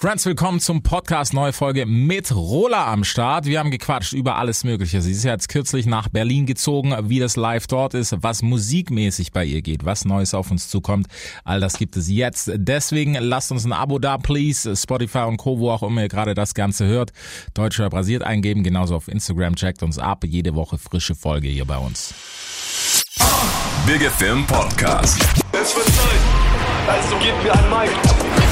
Friends, willkommen zum Podcast, neue Folge mit Rola am Start. Wir haben gequatscht über alles Mögliche. Sie ist ja jetzt kürzlich nach Berlin gezogen, wie das live dort ist, was musikmäßig bei ihr geht, was Neues auf uns zukommt. All das gibt es jetzt. Deswegen lasst uns ein Abo da, please. Spotify und Co., wo auch immer ihr gerade das Ganze hört. Deutscher Brasiert eingeben, genauso auf Instagram. Checkt uns ab. Jede Woche frische Folge hier bei uns. Big Film Podcast. Es wird Zeit, also gebt mir ein Mic.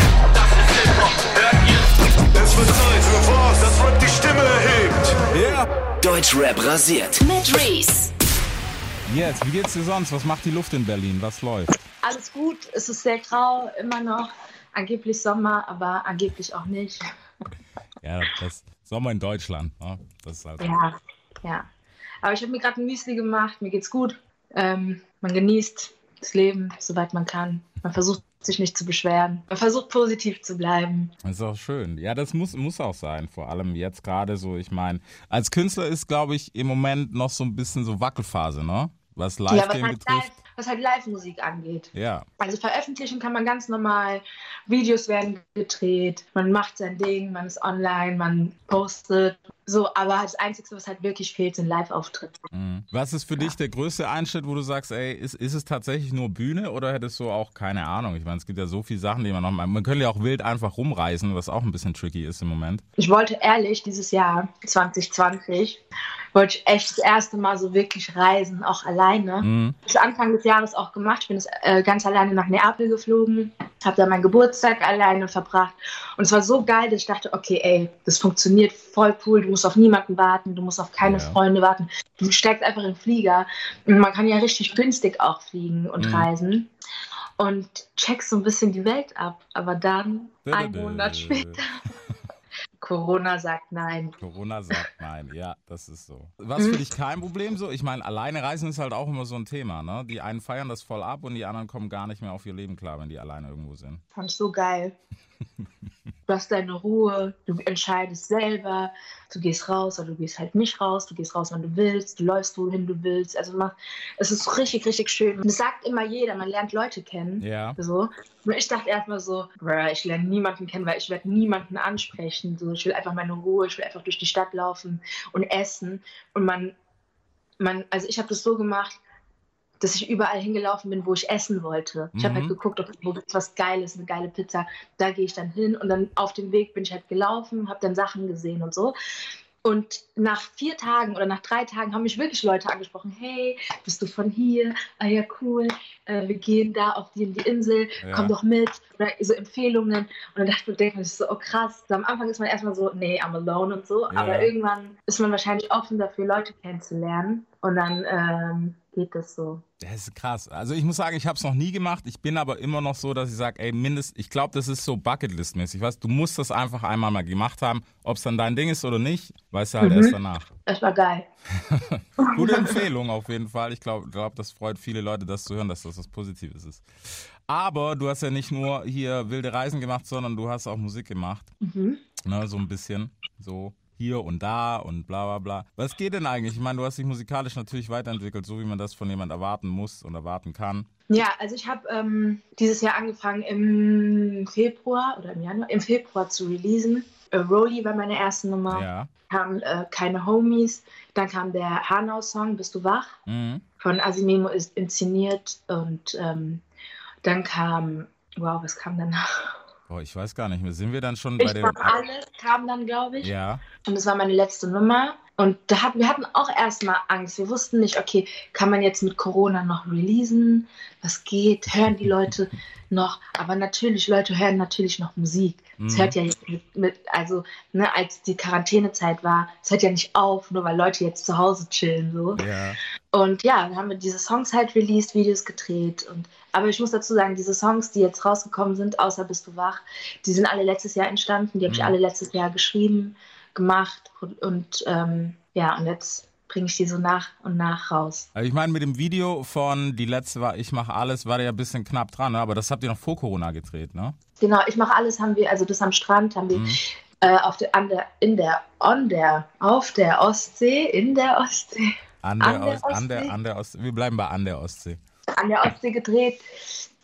Wird Zeit für was, das Rap die Stimme erhebt. Ja. Deutschrap rasiert. Mit Reese. Jetzt, wie geht's dir sonst? Was macht die Luft in Berlin? Was läuft? Alles gut, es ist sehr grau, immer noch. Angeblich Sommer, aber angeblich auch nicht. Ja, das Sommer in Deutschland. Ne? Das ist halt Ja, ja. Aber ich habe mir gerade ein Müsli gemacht, mir geht's gut. Ähm, man genießt das Leben, soweit man kann. Man versucht sich nicht zu beschweren. Man versucht positiv zu bleiben. Das ist auch schön. Ja, das muss, muss auch sein. Vor allem jetzt gerade so, ich meine, als Künstler ist, glaube ich, im Moment noch so ein bisschen so Wackelphase, ne? Was Ja, was halt, betrifft. live, was halt Live-Musik angeht. Ja. Also veröffentlichen kann man ganz normal. Videos werden gedreht, man macht sein Ding, man ist online, man postet. So, aber das Einzige, was halt wirklich fehlt, sind Live-Auftritte. Mhm. Was ist für dich der größte Einschnitt, wo du sagst, ey, ist, ist es tatsächlich nur Bühne oder hättest du auch keine Ahnung? Ich meine, es gibt ja so viele Sachen, die man noch mal. Man könnte ja auch wild einfach rumreisen, was auch ein bisschen tricky ist im Moment. Ich wollte ehrlich dieses Jahr 2020 wollte ich echt das erste Mal so wirklich reisen, auch alleine. Mhm. Das Anfang des Jahres auch gemacht. Ich bin das, äh, ganz alleine nach Neapel geflogen, habe da meinen Geburtstag alleine verbracht und es war so geil, dass ich dachte, okay, ey, das funktioniert voll cool. Du musst auf niemanden warten, du musst auf keine Ja. Freunde warten. Du steigst einfach in den Flieger und man kann ja richtig günstig auch fliegen und Mhm. reisen. Und checkst so ein bisschen die Welt ab. Aber dann, ein Monat später, Corona sagt nein. Corona sagt nein, ja, das ist so. Was für dich kein Problem so? Ich meine, alleine reisen ist halt auch immer so ein Thema, ne? Die einen feiern das voll ab und die anderen kommen gar nicht mehr auf ihr Leben klar, wenn die alleine irgendwo sind. Fand ich so geil. Du hast deine Ruhe, du entscheidest selber, du gehst raus oder du gehst halt nicht raus, du gehst raus, wann du willst, du läufst wohin du willst. Also man, es ist richtig, richtig schön. Und es sagt immer jeder, man lernt Leute kennen. Ja. So. Und ich dachte erstmal so, ich lerne niemanden kennen, weil ich werde niemanden ansprechen. So, ich will einfach meine Ruhe, ich will einfach durch die Stadt laufen und essen. Und man, man also ich habe das so gemacht, dass ich überall hingelaufen bin, wo ich essen wollte. Ich habe Mhm. halt geguckt, okay, wo gibt's was Geiles, eine geile Pizza. Da gehe ich dann hin und dann auf dem Weg bin ich halt gelaufen, habe dann Sachen gesehen und so. Und nach vier Tagen oder nach drei Tagen haben mich wirklich Leute angesprochen. Hey, bist du von hier? Ah ja, cool. Äh, wir gehen da auf die, in die Insel. Ja. Komm doch mit. Oder so Empfehlungen. Und dann dachte ich, ich so, oh krass. So, am Anfang ist man erstmal so, nee, I'm alone und so. Ja. Aber irgendwann ist man wahrscheinlich offen dafür, Leute kennenzulernen. Und dann ähm, geht das so. Das ist krass. Also ich muss sagen, ich habe es noch nie gemacht. Ich bin aber immer noch so, dass ich sage, ey, mindest, ich glaube, das ist so Bucketlist-mäßig. Weißt, du musst das einfach einmal mal gemacht haben. Ob es dann dein Ding ist oder nicht, weißt du halt Mhm. erst danach. Das war geil. Gute Empfehlung auf jeden Fall. Ich glaube, glaub, das freut viele Leute, das zu hören, dass das was Positives ist. Aber du hast ja nicht nur hier wilde Reisen gemacht, sondern du hast auch Musik gemacht. Mhm. Ne, so ein bisschen. So hier und da und bla bla bla. Was geht denn eigentlich? Ich meine, du hast dich musikalisch natürlich weiterentwickelt, so wie man das von jemand erwarten muss und erwarten kann. Ja, also ich habe ähm, dieses Jahr angefangen im Februar oder im Januar, im Februar zu releasen. Äh, Rolly war meine erste Nummer. Ja. Kam äh, Keine Homies. Dann kam der Hanau-Song Bist du wach? Mhm. Von Asimemo ist inszeniert. Und ähm, dann kam, wow, was kam danach? Boah, ich weiß gar nicht mehr. Sind wir dann schon bei Ich dem. war alles, kam dann, glaube ich. Ja. Und das war meine letzte Nummer. Und da hatten, wir hatten auch erstmal Angst. Wir wussten nicht, okay, kann man jetzt mit Corona noch releasen? Was geht? Hören die Leute noch? Aber natürlich, Leute hören natürlich noch Musik. Es Mhm. hört ja mit, mit, also, ne, als die Quarantänezeit war, es hört ja nicht auf, nur weil Leute jetzt zu Hause chillen, so. Ja. Und ja, dann haben wir diese Songs halt released, Videos gedreht. Und, aber ich muss dazu sagen, diese Songs, die jetzt rausgekommen sind, außer Bist du wach, die sind alle letztes Jahr entstanden. Die habe ich Mhm. alle letztes Jahr geschrieben, gemacht. Und, und ähm, ja, und jetzt bringe ich die so nach und nach raus. Also ich meine, mit dem Video von die letzte war Ich mache alles, war der ja ein bisschen knapp dran, ne? aber das habt ihr noch vor Corona gedreht, ne? Genau, ich mache alles, haben wir, also das am Strand haben wir Mhm. äh, auf der, an der, in der, on der, auf der Ostsee, in der Ostsee, An der, An der Ost, an der, Ostsee? an der Ostsee. Wir bleiben bei an der Ostsee. An der Ostsee gedreht,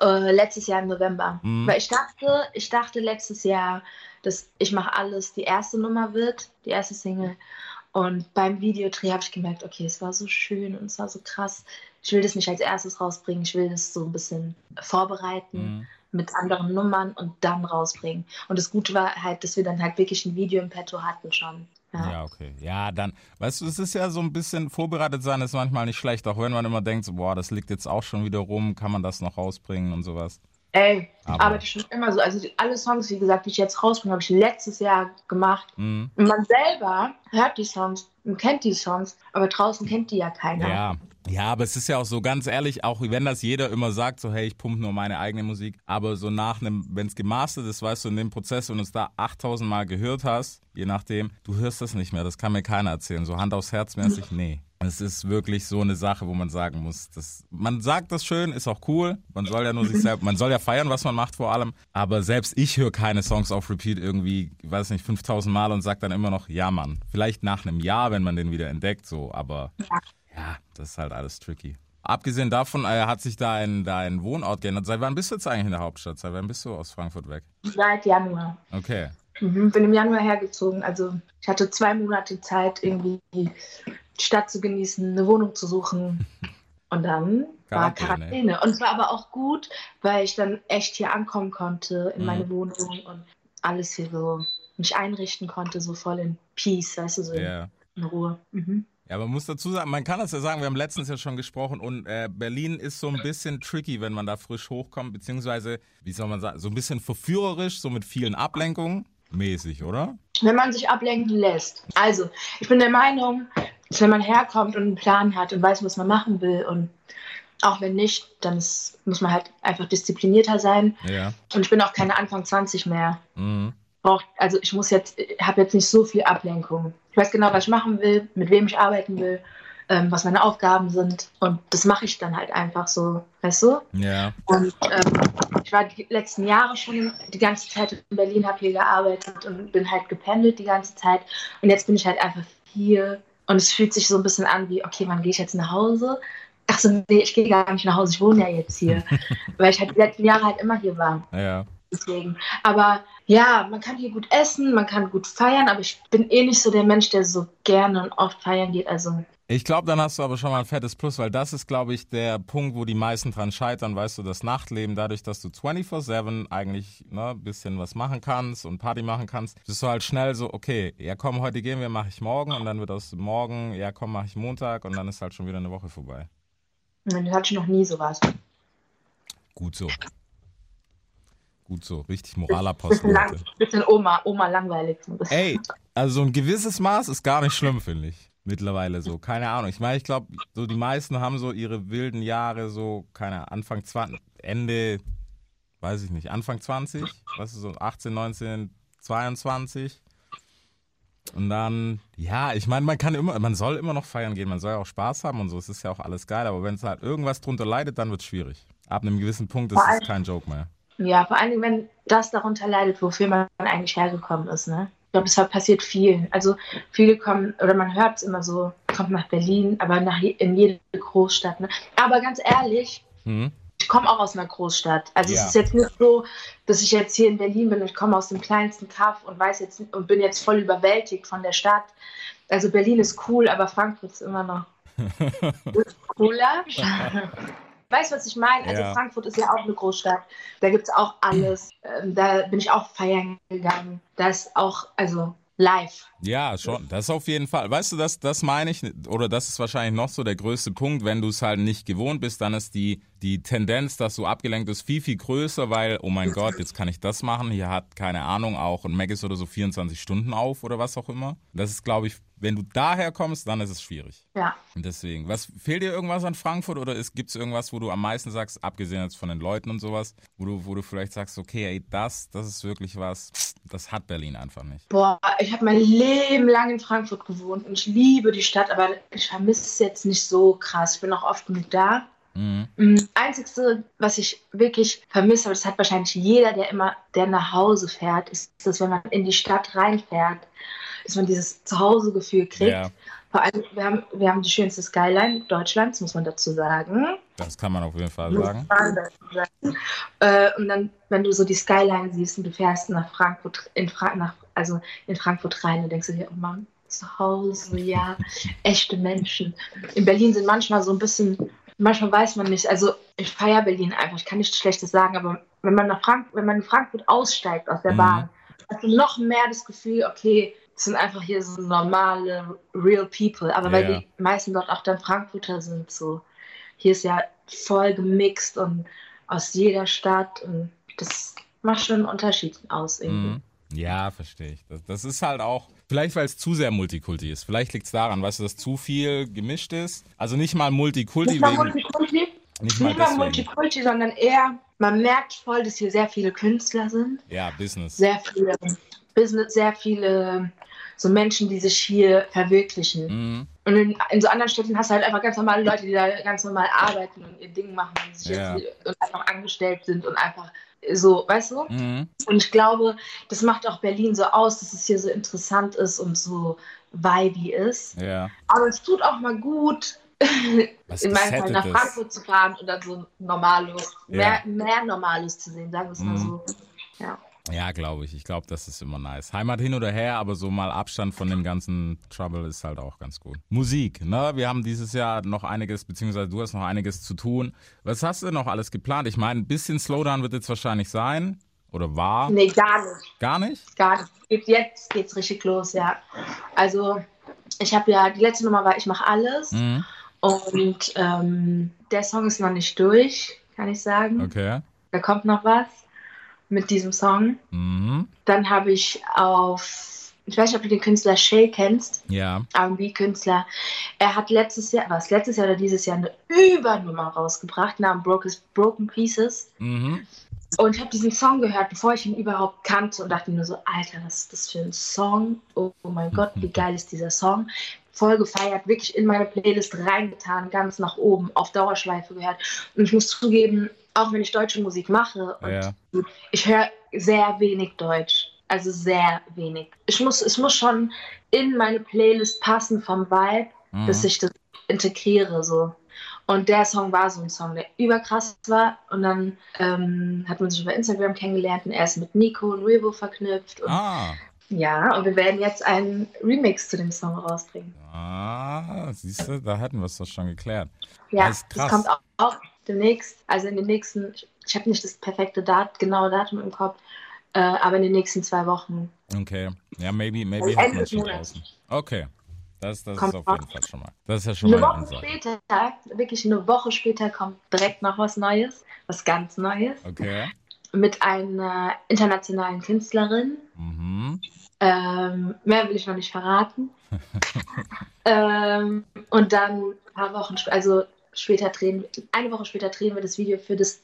äh, letztes Jahr im November. Mhm. Weil ich dachte, ich dachte letztes Jahr, dass ich mache alles die erste Nummer wird, die erste Single. Und beim Videodreh habe ich gemerkt, okay, es war so schön und es war so krass. Ich will das nicht als erstes rausbringen, ich will das so ein bisschen vorbereiten Mhm. mit anderen Nummern und dann rausbringen. Und das Gute war halt, dass wir dann halt wirklich ein Video im Petto hatten schon. Ja. Ja, okay. Ja, dann, weißt du, es ist ja so ein bisschen vorbereitet sein, ist manchmal nicht schlecht, auch wenn man immer denkt, so, boah, das liegt jetzt auch schon wieder rum, kann man das noch rausbringen und sowas. Ey, ich Aber- arbeite schon immer so. Also alle Songs, wie gesagt, die ich jetzt rausbringe, habe ich letztes Jahr gemacht. Mhm. Und man selber hört die Songs und kennt die Songs, aber draußen kennt die ja keiner. Ja. Ja, aber es ist ja auch so ganz ehrlich, auch wenn das jeder immer sagt, so hey, ich pumpe nur meine eigene Musik, aber so nach einem, wenn es gemastert ist, weißt du, in dem Prozess, du es da 8000 Mal gehört hast, je nachdem, du hörst das nicht mehr, das kann mir keiner erzählen, so Hand aufs Herz mäßig, nee. Es ist wirklich so eine Sache, wo man sagen muss, das, man sagt das schön, ist auch cool, man soll ja nur sich selbst, man soll ja feiern, was man macht vor allem, aber selbst ich höre keine Songs auf Repeat irgendwie, weiß nicht, 5000 Mal und sag dann immer noch, ja Mann, vielleicht nach einem Jahr, wenn man den wieder entdeckt, so, aber ja, das ist halt alles tricky. Abgesehen davon äh, hat sich dein, dein Wohnort geändert. Seit wann bist du jetzt eigentlich in der Hauptstadt? Seit wann bist du aus Frankfurt weg? Seit Januar. Okay. Mhm, bin im Januar hergezogen. Also ich hatte zwei Monate Zeit, irgendwie die Stadt zu genießen, eine Wohnung zu suchen. Und dann war Quarantäne. Quarantäne. Und es war aber auch gut, weil ich dann echt hier ankommen konnte in Mhm. meine Wohnung und alles hier so mich einrichten konnte, so voll in Peace, weißt du, so Ja. in Ruhe. Mhm. Ja, man muss dazu sagen, man kann das ja sagen, wir haben letztens ja schon gesprochen und äh, Berlin ist so ein bisschen tricky, wenn man da frisch hochkommt, beziehungsweise, wie soll man sagen, so ein bisschen verführerisch, so mit vielen Ablenkungen. Mäßig, oder? Wenn man sich ablenken lässt. Also, ich bin der Meinung, dass wenn man herkommt und einen Plan hat und weiß, was man machen will und auch wenn nicht, dann ist, muss man halt einfach disziplinierter sein. Ja. Und ich bin auch keine Anfang 20 mehr. Mhm. Braucht, also ich muss jetzt, habe jetzt nicht so viel Ablenkung. Ich weiß genau, was ich machen will, mit wem ich arbeiten will, ähm, was meine Aufgaben sind. Und das mache ich dann halt einfach so, weißt du? Ja. Und ähm, ich war die letzten Jahre schon die ganze Zeit in Berlin, habe hier gearbeitet und bin halt gependelt die ganze Zeit. Und jetzt bin ich halt einfach hier. Und es fühlt sich so ein bisschen an wie, okay, wann gehe ich jetzt nach Hause? Ach so, nee, ich gehe gar nicht nach Hause, ich wohne ja jetzt hier. Weil ich halt die letzten Jahre halt immer hier war. Ja. Deswegen. Aber ja, man kann hier gut essen, man kann gut feiern, aber ich bin eh nicht so der Mensch, der so gerne und oft feiern geht. Also Ich glaube, dann hast du aber schon mal ein fettes Plus, weil das ist, glaube ich, der Punkt, wo die meisten dran scheitern, weißt du, das Nachtleben, dadurch, dass du 24-7 eigentlich ne, ein bisschen was machen kannst und Party machen kannst, bist du halt schnell so, okay, ja komm, heute gehen wir, mache ich morgen und dann wird aus morgen, ja komm, mache ich Montag und dann ist halt schon wieder eine Woche vorbei. das hatte ich noch nie sowas. Gut so. Gut so, richtig Bisschen, Moralapostel lang, heute. bisschen Oma, Oma langweilig. bisschen. Ey, also ein gewisses Maß ist gar nicht schlimm, finde ich. Mittlerweile so. Keine Ahnung. Ich meine, ich glaube, so die meisten haben so ihre wilden Jahre so, keine Ahnung, Anfang 20, Ende, weiß ich nicht, Anfang 20, was ist so, 18, 19, 22. Und dann, ja, ich meine, man kann immer, man soll immer noch feiern gehen, man soll ja auch Spaß haben und so, es ist ja auch alles geil, aber wenn es halt irgendwas drunter leidet, dann wird es schwierig. Ab einem gewissen Punkt ist es kein Joke mehr. Ja, vor allen Dingen, wenn das darunter leidet, wofür man eigentlich hergekommen ist. Ne? Ich glaube, es passiert vielen. Also viele kommen, oder man hört es immer so, kommt nach Berlin, aber nach, in jede Großstadt. Ne? Aber ganz ehrlich, Hm? ich komme auch aus einer Großstadt. Also Ja. es ist jetzt nicht so, dass ich jetzt hier in Berlin bin und ich komme aus dem kleinsten Kaff und weiß jetzt und bin jetzt voll überwältigt von der Stadt. Also Berlin ist cool, aber Frankfurt ist immer noch cooler. Weißt du, was ich meine? Also Ja. Frankfurt ist ja auch eine Großstadt. Da gibt es auch alles. Ähm, da bin ich auch feiern gegangen. Da ist auch, also live. Ja, schon. Das auf jeden Fall. Weißt du, das, das meine ich, oder das ist wahrscheinlich noch so der größte Punkt. Wenn du es halt nicht gewohnt bist, dann ist die, die Tendenz, dass du abgelenkt bist, viel, viel größer, weil, oh mein Gott, jetzt kann ich das machen. Hier hat, keine Ahnung, auch ein Maggis oder so 24 Stunden auf oder was auch immer. Das ist, glaube ich, wenn du daher kommst, dann ist es schwierig. Ja. Und deswegen, was fehlt dir irgendwas an Frankfurt oder gibt es irgendwas, wo du am meisten sagst, abgesehen jetzt von den Leuten und sowas, wo du, wo du vielleicht sagst, okay, ey, das, das ist wirklich was, das hat Berlin einfach nicht. Boah, ich habe mein Leben lang in Frankfurt gewohnt und ich liebe die Stadt, aber ich vermisse es jetzt nicht so krass. Ich bin auch oft genug da. Mhm. Das Einzige, was ich wirklich vermisse, aber das hat wahrscheinlich jeder, der immer, der nach Hause fährt, ist, dass wenn man in die Stadt reinfährt, dass man dieses Zuhausegefühl kriegt. Ja. Vor allem, wir haben, wir haben die schönste Skyline Deutschlands, muss man dazu sagen. Das kann man auf jeden Fall sagen. Äh, und dann, wenn du so die Skyline siehst und du fährst nach Frankfurt, in Fra nach, also in Frankfurt rein, dann denkst du dir, oh Mann, zu Hause, ja, echte Menschen. In Berlin sind manchmal so ein bisschen, manchmal weiß man nicht, also ich feiere Berlin einfach, ich kann nichts Schlechtes sagen, aber wenn man, nach Frank wenn man in Frankfurt aussteigt aus der Mhm. Bahn, hast du noch mehr das Gefühl, okay, sind einfach hier so normale, real people, aber weil Ja. die meisten dort auch dann Frankfurter sind, so, hier ist ja voll gemixt und aus jeder Stadt und das macht schon einen Unterschied aus irgendwie. Mhm. Ja, verstehe ich. Das, das ist halt auch, vielleicht weil es zu sehr Multikulti ist. Vielleicht liegt es daran, weißt du, dass zu viel gemischt ist. Also nicht mal Multikulti Nicht mal. Multikulti, Nicht mal nicht mal. Multikulti, sondern eher, man merkt voll, dass hier sehr viele Künstler sind, Ja, Business. sehr viele Business, sehr viele so Menschen, die sich hier verwirklichen. Mhm. Und in, in so anderen Städten hast du halt einfach ganz normale Leute, die da ganz normal arbeiten und ihr Ding machen und, sich Ja. jetzt, und einfach angestellt sind und einfach so, weißt du? Mhm. Und ich glaube, das macht auch Berlin so aus, dass es hier so interessant ist und so vibey ist. Ja. Aber es tut auch mal gut, Was in meinem Fall nach. Frankfurt zu fahren und dann so Normales, Ja. mehr, mehr Normales zu sehen, sagen wir es mal Mhm. so. Ja. Ja, glaube ich. Ich glaube, das ist immer nice. Heimat hin oder her, aber so mal Abstand von dem ganzen Trouble ist halt auch ganz gut. Musik, ne? Wir haben dieses Jahr noch einiges, beziehungsweise du hast noch einiges zu tun. Was hast du noch alles geplant? Ich meine, ein bisschen Slowdown wird jetzt wahrscheinlich sein. Oder war? Nee, gar nicht. Gar nicht? Gar nicht. Geht- Jetzt geht's richtig los, ja. Also, ich habe ja, die letzte Nummer war Ich mache alles. Mhm. Und ähm, der Song ist noch nicht durch, kann ich sagen. Okay. Da kommt noch was mit diesem Song. Mhm. Dann habe ich auf, ich weiß nicht, ob du den Künstler Shay kennst, Ja. R&B-Künstler. Er hat letztes Jahr, was letztes Jahr oder dieses Jahr eine Übernummer rausgebracht, namens Broken, Broken Pieces. Mhm. Und ich habe diesen Song gehört, bevor ich ihn überhaupt kannte und dachte mir nur so, Alter, was ist das für ein Song? Oh, oh mein Gott, wie geil ist dieser Song? Voll gefeiert, wirklich in meine Playlist reingetan, ganz nach oben, auf Dauerschleife gehört. Und ich muss zugeben, auch wenn ich deutsche Musik mache, und Ja. ich höre sehr wenig Deutsch. Also sehr wenig. Ich muss, es muss schon in meine Playlist passen vom Vibe, Mhm. dass ich das integriere so. Und der Song war so ein Song, der überkrass war. Und dann ähm, hat man sich über Instagram kennengelernt und er ist mit Nico und Revo verknüpft. Und, Ah. Ja, und wir werden jetzt einen Remix zu dem Song rausbringen. Ah, siehst du, da hätten wir es doch schon geklärt. Ja, Das das kommt auch, auch demnächst, also in den nächsten, ich, habe nicht das perfekte Dat, genaue Datum im Kopf, äh, aber in den nächsten zwei Wochen. Okay. Ja, maybe, maybe Also hat man schon draußen. Okay. Das, das ist auf jeden Fall schon mal. Das ist ja schon Eine mal eine Woche Ansage. später, wirklich eine Woche später, kommt direkt noch was Neues, was ganz Neues, Okay. mit einer internationalen Künstlerin. Mhm. Ähm, mehr will ich noch nicht verraten. ähm, und dann ein paar Wochen, sp- also später drehen, eine Woche später drehen wir das Video für das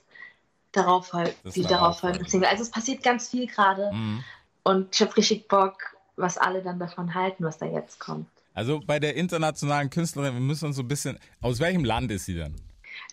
darauf Das die darauffolgende. darauffolgende Single. Also es passiert ganz viel gerade Mhm. und ich habe richtig Bock, was alle dann davon halten, was da jetzt kommt. Also bei der internationalen Künstlerin, wir müssen uns so ein bisschen. Aus welchem Land ist sie denn?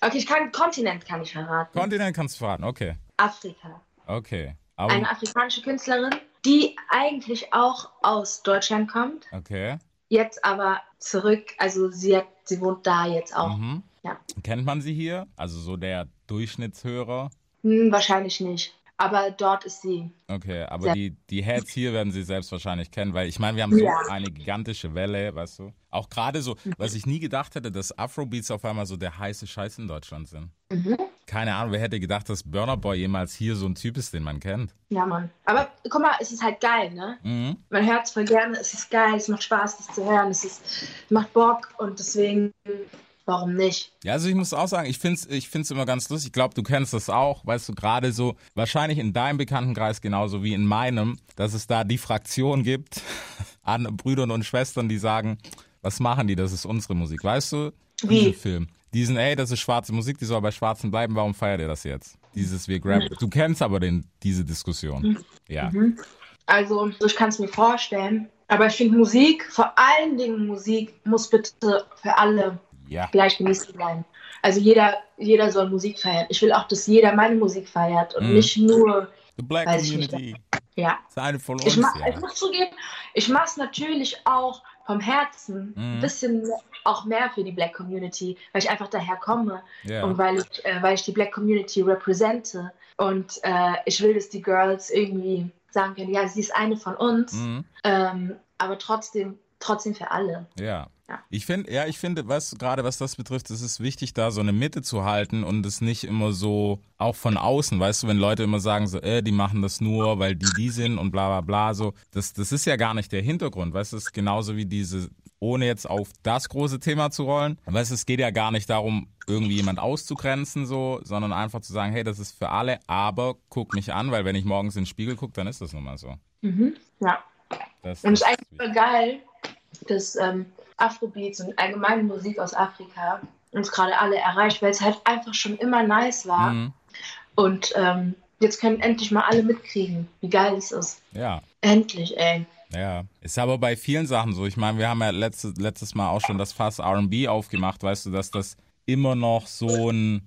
Okay, ich kann Kontinent kann ich verraten. Kontinent kannst du verraten, okay. Afrika. Okay. Aber, Eine afrikanische Künstlerin, die eigentlich auch aus Deutschland kommt, okay. jetzt aber zurück, also sie hat, sie wohnt da jetzt auch. Mhm. Ja. Kennt man sie hier? Also so der Durchschnittshörer? Hm, wahrscheinlich nicht. Aber dort ist sie. Okay, aber die, die Heads hier werden sie selbst wahrscheinlich kennen, weil ich meine, wir haben so Ja. eine gigantische Welle, weißt du? Auch gerade so, was ich nie gedacht hätte, dass Afrobeats auf einmal so der heiße Scheiß in Deutschland sind. Mhm. Keine Ahnung, wer hätte gedacht, dass Burner Boy jemals hier so ein Typ ist, den man kennt. Ja, Mann. Aber guck mal, es ist halt geil, ne? Mhm. Man hört es voll gerne, es ist geil, es macht Spaß, das zu hören, es ist, macht Bock und deswegen, warum nicht? Ja, also ich muss auch sagen, ich find's, ich find's immer ganz lustig. Ich glaube, du kennst das auch, weißt du, gerade so, wahrscheinlich in deinem Bekanntenkreis genauso wie in meinem, dass es da die Fraktion gibt an Brüdern und Schwestern, die sagen, was machen die, das ist unsere Musik, weißt du? Wie? Diesen Film. Diesen, ey, das ist schwarze Musik, die soll bei Schwarzen bleiben, warum feiert ihr das jetzt? Dieses, wir grab, du kennst aber den, diese Diskussion. Ja. Also, ich kann es mir vorstellen, aber ich finde Musik, vor allen Dingen Musik, muss bitte für alle Ja. gleich genießt bleiben. Also jeder, jeder soll Musik feiern. Ich will auch, dass jeder meine Musik feiert und Mhm. nicht nur, The Black Weiß ich nicht. Community. ja. Ist eine von uns, Ich, mach, ja. ich muss zugeben, ich mache es natürlich auch vom Herzen Mhm. ein bisschen auch mehr für die Black Community, weil ich einfach daher komme Ja. und weil ich, äh, weil ich die Black Community repräsente. Und äh, ich will, dass die Girls irgendwie sagen können, ja, sie ist eine von uns, Mhm. ähm, aber trotzdem, trotzdem für alle. Ja. Ja. Ich finde, ja, ich finde, was gerade was das betrifft, es ist wichtig, da so eine Mitte zu halten und es nicht immer so auch von außen, weißt du, wenn Leute immer sagen so, äh, die machen das nur, weil die die sind und bla bla bla, so, das, das ist ja gar nicht der Hintergrund, weißt du, es ist genauso wie diese, ohne jetzt auf das große Thema zu rollen, weißt du, es geht ja gar nicht darum, irgendwie jemand auszugrenzen so, sondern einfach zu sagen, hey, das ist für alle, aber guck mich an, weil wenn ich morgens in den Spiegel gucke, dann ist das nun mal so. Mhm. Ja. Das, Und es ist das eigentlich voll geil, dass ähm, Afrobeats und allgemeine Musik aus Afrika uns gerade alle erreicht, weil es halt einfach schon immer nice war. Mhm. Und ähm, jetzt können endlich mal alle mitkriegen, wie geil es ist. Ja. Endlich, ey. Ja, ist aber bei vielen Sachen so. Ich meine, wir haben ja letztes, letztes Mal auch schon das Fass RB aufgemacht, weißt du, dass das immer noch so ein,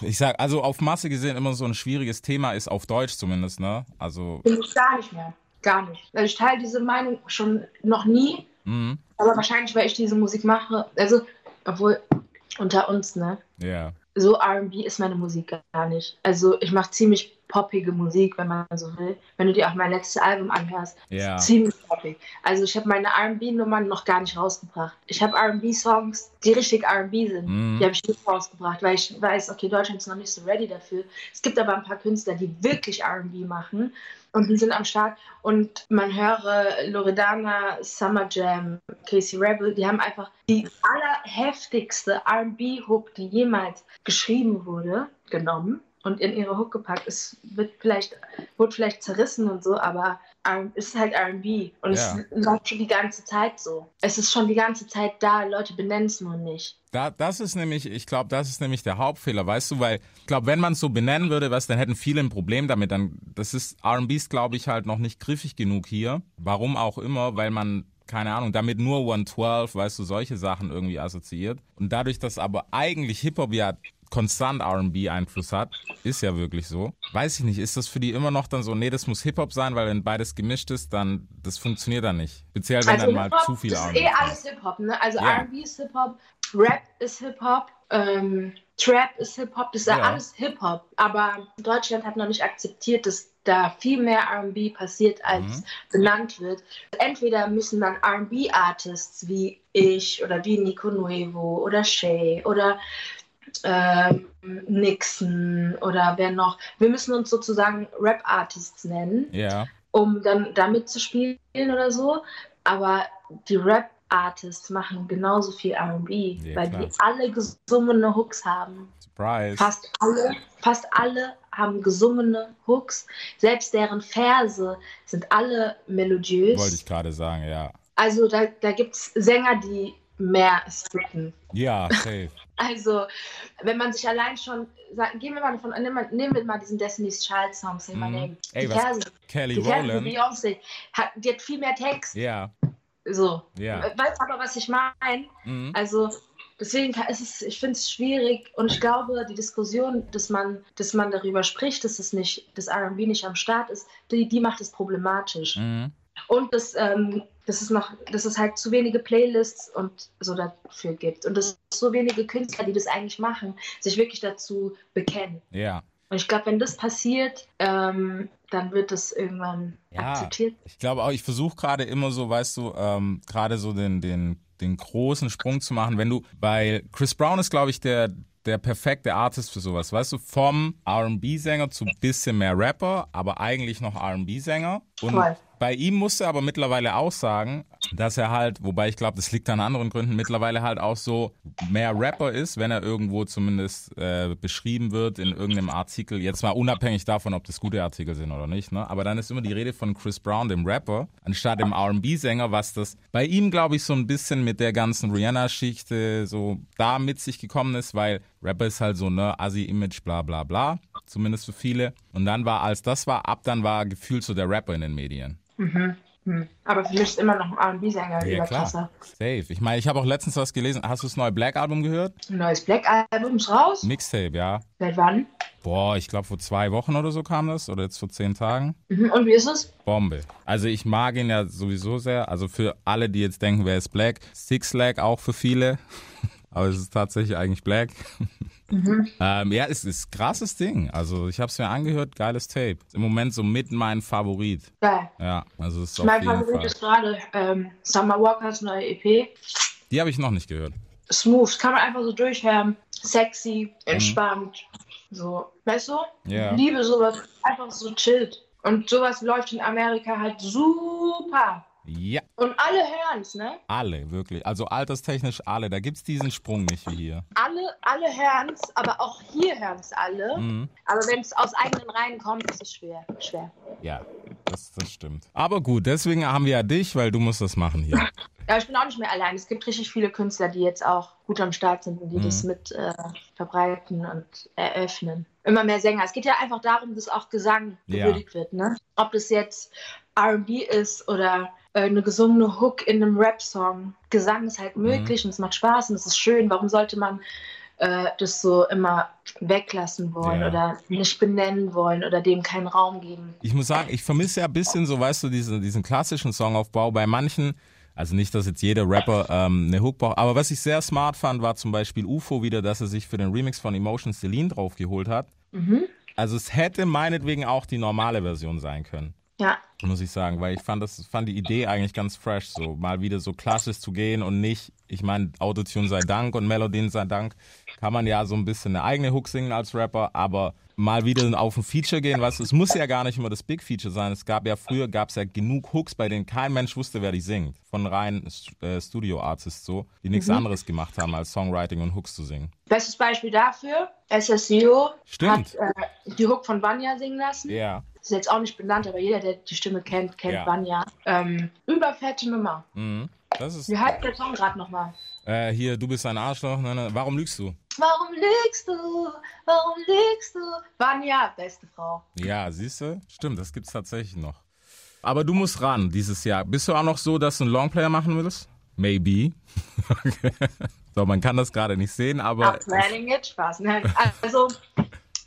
ich sag, also auf Masse gesehen immer so ein schwieriges Thema ist, auf Deutsch zumindest, ne? Also, Bin ich gar nicht mehr. Gar nicht. Also ich teile diese Meinung schon noch nie, mhm. Aber wahrscheinlich, weil ich diese Musik mache. Also, obwohl unter uns, ne? ja, So RB ist meine Musik gar nicht. Also ich mache ziemlich poppige Musik, wenn man so will. Wenn du dir auch mein letztes Album anhörst, ja, ziemlich poppig. Also ich habe meine R&B-Nummern noch gar nicht rausgebracht. Ich habe R&B-Songs, die richtig R&B sind. Mhm. Die habe ich nicht rausgebracht, weil ich weiß, okay, Deutschland ist noch nicht so ready dafür. Es gibt aber ein paar Künstler, die wirklich R&B machen und die sind am Start. Und man höre Loredana, Summer Jam, Casey Rebel, die haben einfach die allerheftigste R&B-Hook, die jemals geschrieben wurde, genommen und in ihre Hook gepackt. Es wird vielleicht, wird vielleicht zerrissen und so, aber es ist halt R&B und Ja. es läuft schon die ganze Zeit so. Es ist schon die ganze Zeit da, Leute benennen es nur nicht. Da, das ist nämlich, ich glaube, das ist nämlich der Hauptfehler, weißt du, weil ich glaube, wenn man es so benennen würde, was, dann hätten viele ein Problem damit. Dann, das ist R&B's, glaube ich, halt noch nicht griffig genug hier. Warum auch immer, weil man keine Ahnung, damit nur 112, weißt du, solche Sachen irgendwie assoziiert. Und dadurch, dass aber eigentlich Hip-Hop ja konstant R&B-Einfluss hat, ist ja wirklich so. Weiß ich nicht, ist das für die immer noch dann so, nee, das muss Hip-Hop sein, weil wenn beides gemischt ist, dann, das funktioniert dann nicht. Speziell, wenn dann mal zu viel Das ist R&B eh alles Hip-Hop, ne? Also Ja. R&B ist Hip-Hop, Rap ist Hip-Hop, ähm, Trap ist Hip-Hop, das ist ja Ja. alles Hip-Hop. Aber Deutschland hat noch nicht akzeptiert, dass da viel mehr R&B passiert, als Mhm. benannt wird. Entweder müssen dann R&B-Artists wie ich oder wie Nico Nuevo oder Shay oder ähm, Nixon oder wer noch. Wir müssen uns sozusagen Rap-Artists nennen Ja, um dann da mitzuspielen oder so. Aber die Rap-Artists machen genauso viel RB, Ja, weil klar. die alle gesungene Hooks haben. Surprise. Fast alle, fast alle haben gesungene Hooks. Selbst deren Verse sind alle melodiös. Wollte ich gerade sagen, ja. Also da, da gibt es Sänger, die mehr spitten. Ja, safe. Also, wenn man sich allein schon, sag, gehen wir mal davon, nehmen wir, nehmen wir mal diesen Destiny's Child Song, Mhm. Name. Ey, die was- Verse, Kelly die Rowland. Beyoncé, hat, die hat viel mehr Text. Ja, So. ja. Weißt aber, was ich meine? Mhm. Also, deswegen ist es, ich finde es schwierig und ich glaube, die Diskussion, dass man, dass man darüber spricht, dass es nicht, dass RB nicht am Start ist, die, die macht es problematisch. Mhm. Und dass, ähm, dass, es noch, dass es halt zu wenige Playlists und so dafür gibt. Und dass so wenige Künstler, die das eigentlich machen, sich wirklich dazu bekennen. Ja. Und ich glaube, wenn das passiert, ähm, dann wird das irgendwann Ja. akzeptiert. Ich glaube auch, ich versuche gerade immer so, weißt du, ähm, gerade so den, den, den großen Sprung zu machen, wenn du, weil Chris Brown ist, glaube ich, der, der perfekte Artist für sowas, weißt du, vom R&B-Sänger zu bisschen mehr Rapper, aber eigentlich noch R&B-Sänger. Und Voll. Bei ihm musste er aber mittlerweile auch sagen, dass er halt, wobei ich glaube, das liegt an anderen Gründen, mittlerweile halt auch so mehr Rapper ist, wenn er irgendwo zumindest äh, beschrieben wird in irgendeinem Artikel. Jetzt mal unabhängig davon, ob das gute Artikel sind oder nicht, ne? Aber dann ist immer die Rede von Chris Brown, dem Rapper, anstatt dem R&B-Sänger, was das bei ihm, glaube ich, so ein bisschen mit der ganzen Rihanna-Schichte so da mit sich gekommen ist, weil Rapper ist halt so, ne, Assi-Image, bla bla bla, zumindest für viele. Und dann war, als das war, ab dann war gefühlt so der Rapper in den Medien. Hm. Aber für mich ist immer noch ein R&B-Sänger Ja, klar. krasser. Safe. Ich meine, ich habe auch letztens was gelesen. Hast du das neue Black-Album gehört? Ein neues Black-Album ist raus. Mixtape, ja. Seit wann? Boah, ich glaube vor zwei Wochen oder so kam das. Oder jetzt vor zehn Tagen. Mhm. Und wie ist es? Bombe. Also ich mag ihn ja sowieso sehr. Also für alle, die jetzt denken, wer ist Black? Six Lag auch für viele. Aber es ist tatsächlich eigentlich Black. ähm, ja, es ist ein krasses Ding. Also ich habe es mir angehört, geiles Tape. Im Moment so mit mein Favorit. Geil. Ja, also es ist Mein Favorit Fall. ist gerade ähm, Summer Walkers neue EP. Die habe ich noch nicht gehört. Smooth, kann man einfach so durchhören. Sexy, entspannt. So, weißt du? Ja. Ich liebe sowas, einfach so chillt. Und sowas läuft in Amerika halt super. Ja, Und alle hören es, ne? alle, wirklich. Also alterstechnisch alle. Da gibt's diesen Sprung nicht wie hier. Alle, alle hören es, aber auch hier hören es alle. Mhm. Aber wenn es aus eigenen Reihen kommt, ist es schwer. Schwer. Ja, das, das stimmt. Aber gut, deswegen haben wir ja dich, weil du musst das machen hier. Ja, ich bin auch nicht mehr allein. Es gibt richtig viele Künstler, die jetzt auch gut am Start sind und die das mit äh, verbreiten und eröffnen. Immer mehr Sänger. Es geht ja einfach darum, dass auch Gesang Ja. gewürdigt wird. Ne? Ob das jetzt RB ist oder eine gesungene Hook in einem Rap-Song. Gesang ist halt möglich und es macht Spaß und es ist schön. Warum sollte man äh, das so immer weglassen wollen Ja. oder nicht benennen wollen oder dem keinen Raum geben? Ich muss sagen, ich vermisse ja ein bisschen so, weißt du, diesen, diesen klassischen Songaufbau. Bei manchen, also nicht, dass jetzt jeder Rapper ähm, eine Hook braucht, aber was ich sehr smart fand, war zum Beispiel UFO wieder, dass er sich für den Remix von Emotions Celine draufgeholt hat. Mhm. Also es hätte meinetwegen auch die normale Version sein können. Ja, muss ich sagen, weil ich fand das fand die Idee eigentlich ganz fresh, so mal wieder so klassisch zu gehen und nicht, ich meine, Autotune sei Dank und Melodien sei Dank, kann man ja so ein bisschen eine eigene Hook singen als Rapper, aber mal wieder auf ein Feature gehen, weißt du, es muss ja gar nicht immer das Big Feature sein. Es gab ja früher gab es ja genug Hooks, bei denen kein Mensch wusste, wer die singt, von rein äh, Studio Artists so, die nichts anderes gemacht haben als Songwriting und Hooks zu singen. bestes Beispiel dafür, SSEO Stimmt. hat äh, die Hook von Vanya singen lassen. Ja. Ist jetzt auch nicht benannt, aber jeder, der die Stimme kennt, kennt Ja. Vanya. Ähm, überfette Nummer. Mhm. Das ist Wie heißt der Song gerade nochmal? äh, hier, du bist ein Arschloch. Ne, ne. Warum lügst du? Warum lügst du? Warum lügst du? Vanya, beste Frau. Ja, siehst du? Stimmt, das gibt's tatsächlich noch. Aber du musst ran dieses Jahr. Bist du auch noch so, dass du einen Longplayer machen willst? Maybe. Okay. So, man kann das gerade nicht sehen, aber I'm planning it. Spaß. Nein, also,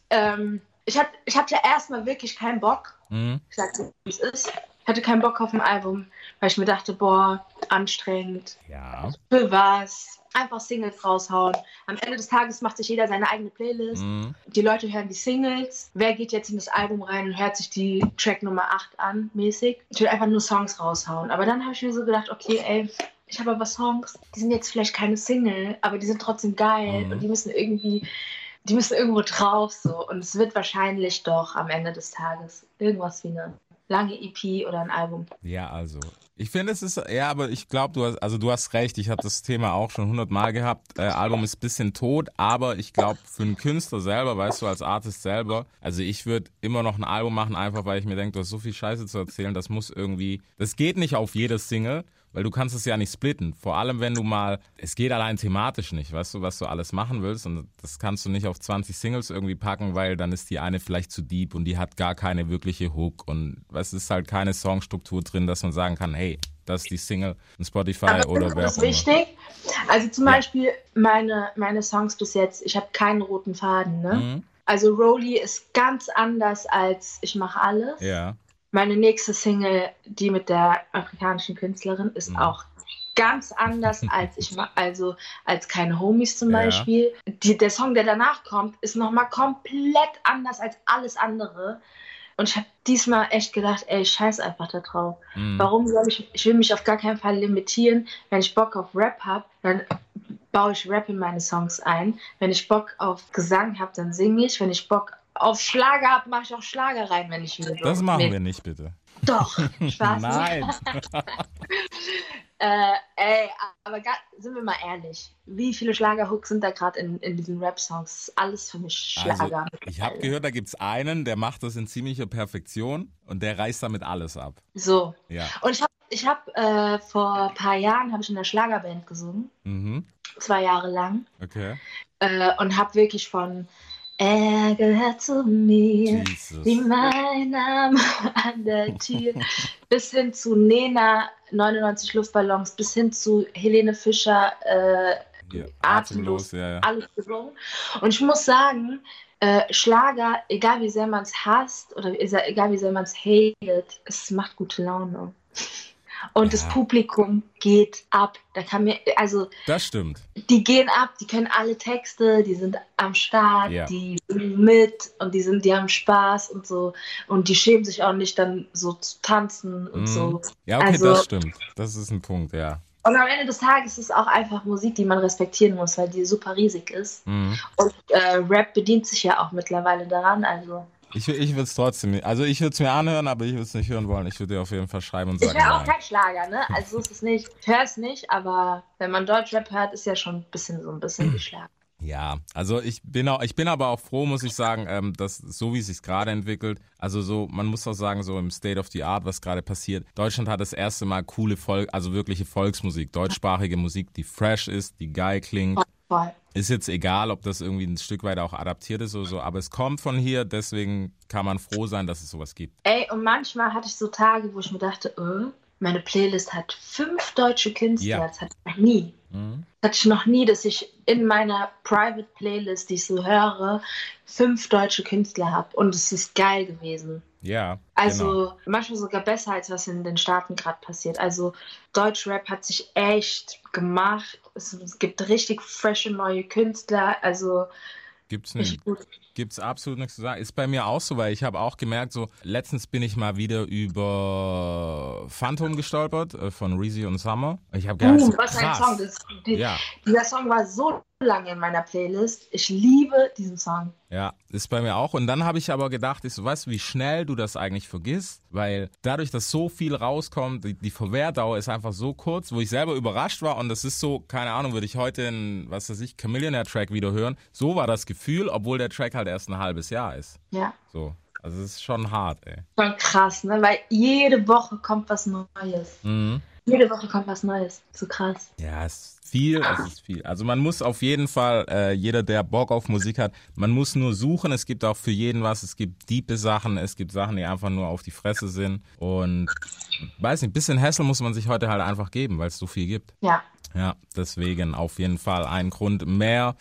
ähm, ich, hab, ich hatte erstmal wirklich keinen Bock. Mhm. Ich dir, wie es ist. Ich hatte keinen Bock auf ein Album, weil ich mir dachte, boah, anstrengend. ja. Für was? Einfach Singles raushauen. Am Ende des Tages macht sich jeder seine eigene Playlist. Mhm. Die Leute hören die Singles. Wer geht jetzt in das Album rein und hört sich die Track Nummer 8 an, mäßig? Ich will einfach nur Songs raushauen. Aber dann habe ich mir so gedacht, okay, ey, ich habe aber Songs, die sind jetzt vielleicht keine Single, aber die sind trotzdem geil Mhm. und die müssen irgendwie, die müssen irgendwo drauf so. Und es wird wahrscheinlich doch am Ende des Tages irgendwas wie eine lange EP oder ein Album. Ja, also. Ich finde, es ist, ja, aber ich glaube, du hast, also du hast recht, ich habe das Thema auch schon hundertmal gehabt. Äh, Album ist ein bisschen tot, aber ich glaube, für einen Künstler selber, weißt du, als Artist selber, also ich würde immer noch ein Album machen, einfach weil ich mir denke, du hast so viel Scheiße zu erzählen, das muss irgendwie, das geht nicht auf jede Single, weil du kannst es ja nicht splitten. Vor allem, wenn du mal, es geht allein thematisch nicht, weißt du, was du alles machen willst und das kannst du nicht auf 20 Singles irgendwie packen, weil dann ist die eine vielleicht zu deep und die hat gar keine wirkliche Hook und es ist halt keine Songstruktur drin, dass man sagen kann, hey, das ist die Single in Spotify Aber oder das wer ist auch immer. wichtig. Also zum Ja. Beispiel meine, meine Songs bis jetzt, ich habe keinen roten Faden. Ne? Mhm. Also Rolly ist ganz anders als Ich mache alles. Ja. Meine nächste Single, die mit der afrikanischen Künstlerin, ist Mhm. auch ganz anders als ich also als keine Homies zum Ja. Beispiel. Die, der Song, der danach kommt, ist nochmal komplett anders als alles andere. Und ich habe diesmal echt gedacht, ey, scheiß einfach da drauf. Mhm. Warum soll ich, ich will mich auf gar keinen Fall limitieren. Wenn ich Bock auf Rap habe, dann baue ich Rap in meine Songs ein. Wenn ich Bock auf Gesang habe, dann singe ich. Wenn ich Bock auf Schlager habe, mache ich auch Schlager rein, wenn ich will. Das machen Nee, wir nicht, bitte. Doch, Spaß. Nein. Äh, ey, aber sind wir mal ehrlich. Wie viele Schlagerhooks sind da gerade in, in diesen Rap-Songs? Das ist Alles für mich Schlager. Also, ich habe gehört, da gibt's einen, der macht das in ziemlicher Perfektion und der reißt damit alles ab. So. Ja. Und ich habe ich hab, äh, vor ein paar Jahren habe ich in einer Schlagerband gesungen. Mhm. Zwei Jahre lang. Okay. äh, und habe wirklich von Er gehört zu mir, Jesus. wie mein Name an der Tür. bis hin zu Nena, 99 Luftballons, bis hin zu Helene Fischer, äh, Hier, atemlos, ja, ja. alles gesungen. Und ich muss sagen, äh, Schlager, egal wie sehr man es hasst oder egal wie sehr man es hatet, es macht gute Laune. Und das Ja. Publikum geht ab. Da kann mir, also Das stimmt. die gehen ab, die können alle Texte, die sind am Start, Ja. die mit und die sind, die haben Spaß und so und die schämen sich auch nicht dann so zu tanzen und Mhm. so. Ja, okay, Also- das stimmt. Das ist ein Punkt, ja. Und am Ende des Tages ist es auch einfach Musik, die man respektieren muss, weil die super riesig ist. Mhm. Und äh, Rap bedient sich ja auch mittlerweile daran, also. Ich, ich würde es trotzdem, also ich würde es mir anhören, aber ich würde es nicht hören wollen. Ich würde dir auf jeden Fall schreiben und Ich sagen, höre auch kein Schlager, ne? Also so ist es nicht. Ich höre es nicht, aber wenn man Deutschrap hört, ist ja schon ein bisschen so ein bisschen wie Schlager. Ja, also ich bin auch, ich bin aber auch froh, muss ich sagen, ähm, dass so wie es sich gerade entwickelt, also so, man muss auch sagen, so im State of the Art, was gerade passiert. Deutschland hat das erste Mal coole Volk, also wirkliche Volksmusik, deutschsprachige Musik, die fresh ist, die geil klingt. Voll. Ist jetzt egal, ob das irgendwie ein Stück weit auch adaptiert ist oder so, aber es kommt von hier, deswegen kann man froh sein, dass es sowas gibt. Ey, und manchmal hatte ich so Tage, wo ich mir dachte, äh, meine Playlist hat fünf deutsche Künstler. Ja. Das hatte ich noch nie. Mhm. Das hatte ich noch nie, dass ich in meiner Private Playlist, die ich so höre, fünf deutsche Künstler habe. Und es ist geil gewesen. Ja. genau. Also manchmal sogar besser, als was in den Staaten gerade passiert. Also Deutschrap hat sich echt gemacht. Es, es gibt richtig frische neue Künstler. Also Gibt's nicht. Gut. Gibt's absolut nichts zu sagen. Ist bei mir auch so, weil ich habe auch gemerkt, so letztens bin ich mal wieder über Phantom gestolpert äh, von Reezy und Summer. Ich habe gedacht, Uh, was ein krass. Song. Das, die, Ja, Dieser Song war so lange in meiner Playlist. Ich liebe diesen Song. ja, ist bei mir auch. Und dann habe ich aber gedacht, ich so, weißt du, wie schnell du das eigentlich vergisst? Weil dadurch, dass so viel rauskommt, die, die Verwehrdauer ist einfach so kurz, wo ich selber überrascht war. Und das ist so, keine Ahnung, würde ich heute einen, was weiß ich, Chameleonaire-Track wieder hören. So war das Gefühl, obwohl der Track halt erst ein halbes Jahr ist. Ja. So. Also es ist schon hart, ey. Schon krass, ne? Weil jede Woche kommt was Neues. Mhm. Jede Woche kommt was Neues. So krass. Ja, es ist viel, es ist viel. Also man muss auf jeden Fall, äh, jeder, der Bock auf Musik hat, man muss nur suchen. Es gibt auch für jeden was. Es gibt diepe Sachen, es gibt Sachen, die einfach nur auf die Fresse sind. Und weiß nicht, ein bisschen Hassel muss man sich heute halt einfach geben, weil es so viel gibt. Ja. Ja, deswegen auf jeden Fall ein Grund mehr,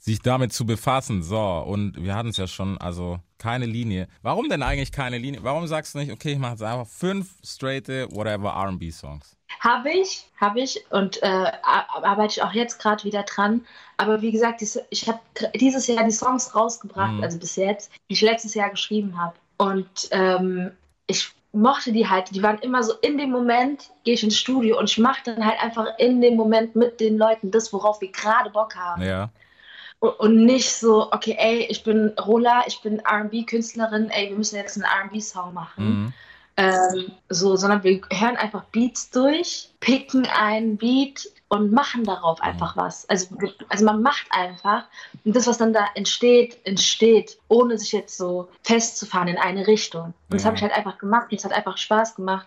sich damit zu befassen. So, und wir hatten es ja schon, also keine Linie. Warum denn eigentlich keine Linie? Warum sagst du nicht, okay, ich mache jetzt einfach fünf straighte, whatever R&B-Songs? Habe ich, habe ich und äh, ar- arbeite ich auch jetzt gerade wieder dran. Aber wie gesagt, ich habe dieses Jahr die Songs rausgebracht, Mhm. also bis jetzt, die ich letztes Jahr geschrieben habe. Und ähm, ich mochte die halt, die waren immer so in dem Moment, gehe ich ins Studio und ich mache dann halt einfach in dem Moment mit den Leuten das, worauf wir gerade Bock haben. Ja, Und- nicht so, okay, ey, ich bin Rola, ich bin RB-Künstlerin, ey, wir müssen jetzt einen RB-Song machen. mhm. Ähm, so, sondern wir hören einfach Beats durch, picken einen Beat und machen darauf einfach was. Also, also man macht einfach und das, was dann da entsteht, entsteht, ohne sich jetzt so festzufahren in eine Richtung. Und das Ja. habe ich halt einfach gemacht und es hat einfach Spaß gemacht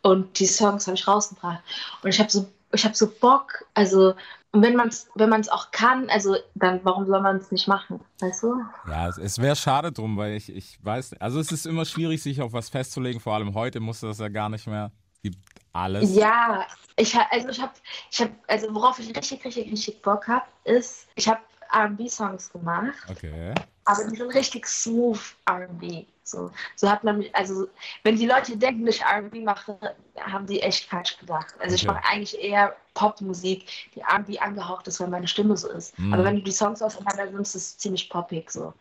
und die Songs habe ich rausgebracht. Und ich habe so, ich habe so Bock, also und wenn man es wenn man's auch kann, also dann warum soll man es nicht machen, weißt du? Ja, es, es wäre schade drum, weil ich, ich weiß, also es ist immer schwierig, sich auf was festzulegen. Vor allem heute musste das ja gar nicht mehr. Gibt alles. Ja, ich also ich habe, ich habe, also worauf ich richtig, richtig, richtig Bock habe, ist, ich habe R&B-Songs gemacht, Okay. aber die sind richtig smooth R&B. So, so hat man, mich- also wenn die Leute denken, dass ich R&B mache, haben die echt falsch gedacht. Also ich Okay. mache eigentlich eher Popmusik, die R&B angehaucht ist, weil meine Stimme so ist. Mhm. Aber wenn du die Songs auseinander nimmst, ist es ziemlich poppig so.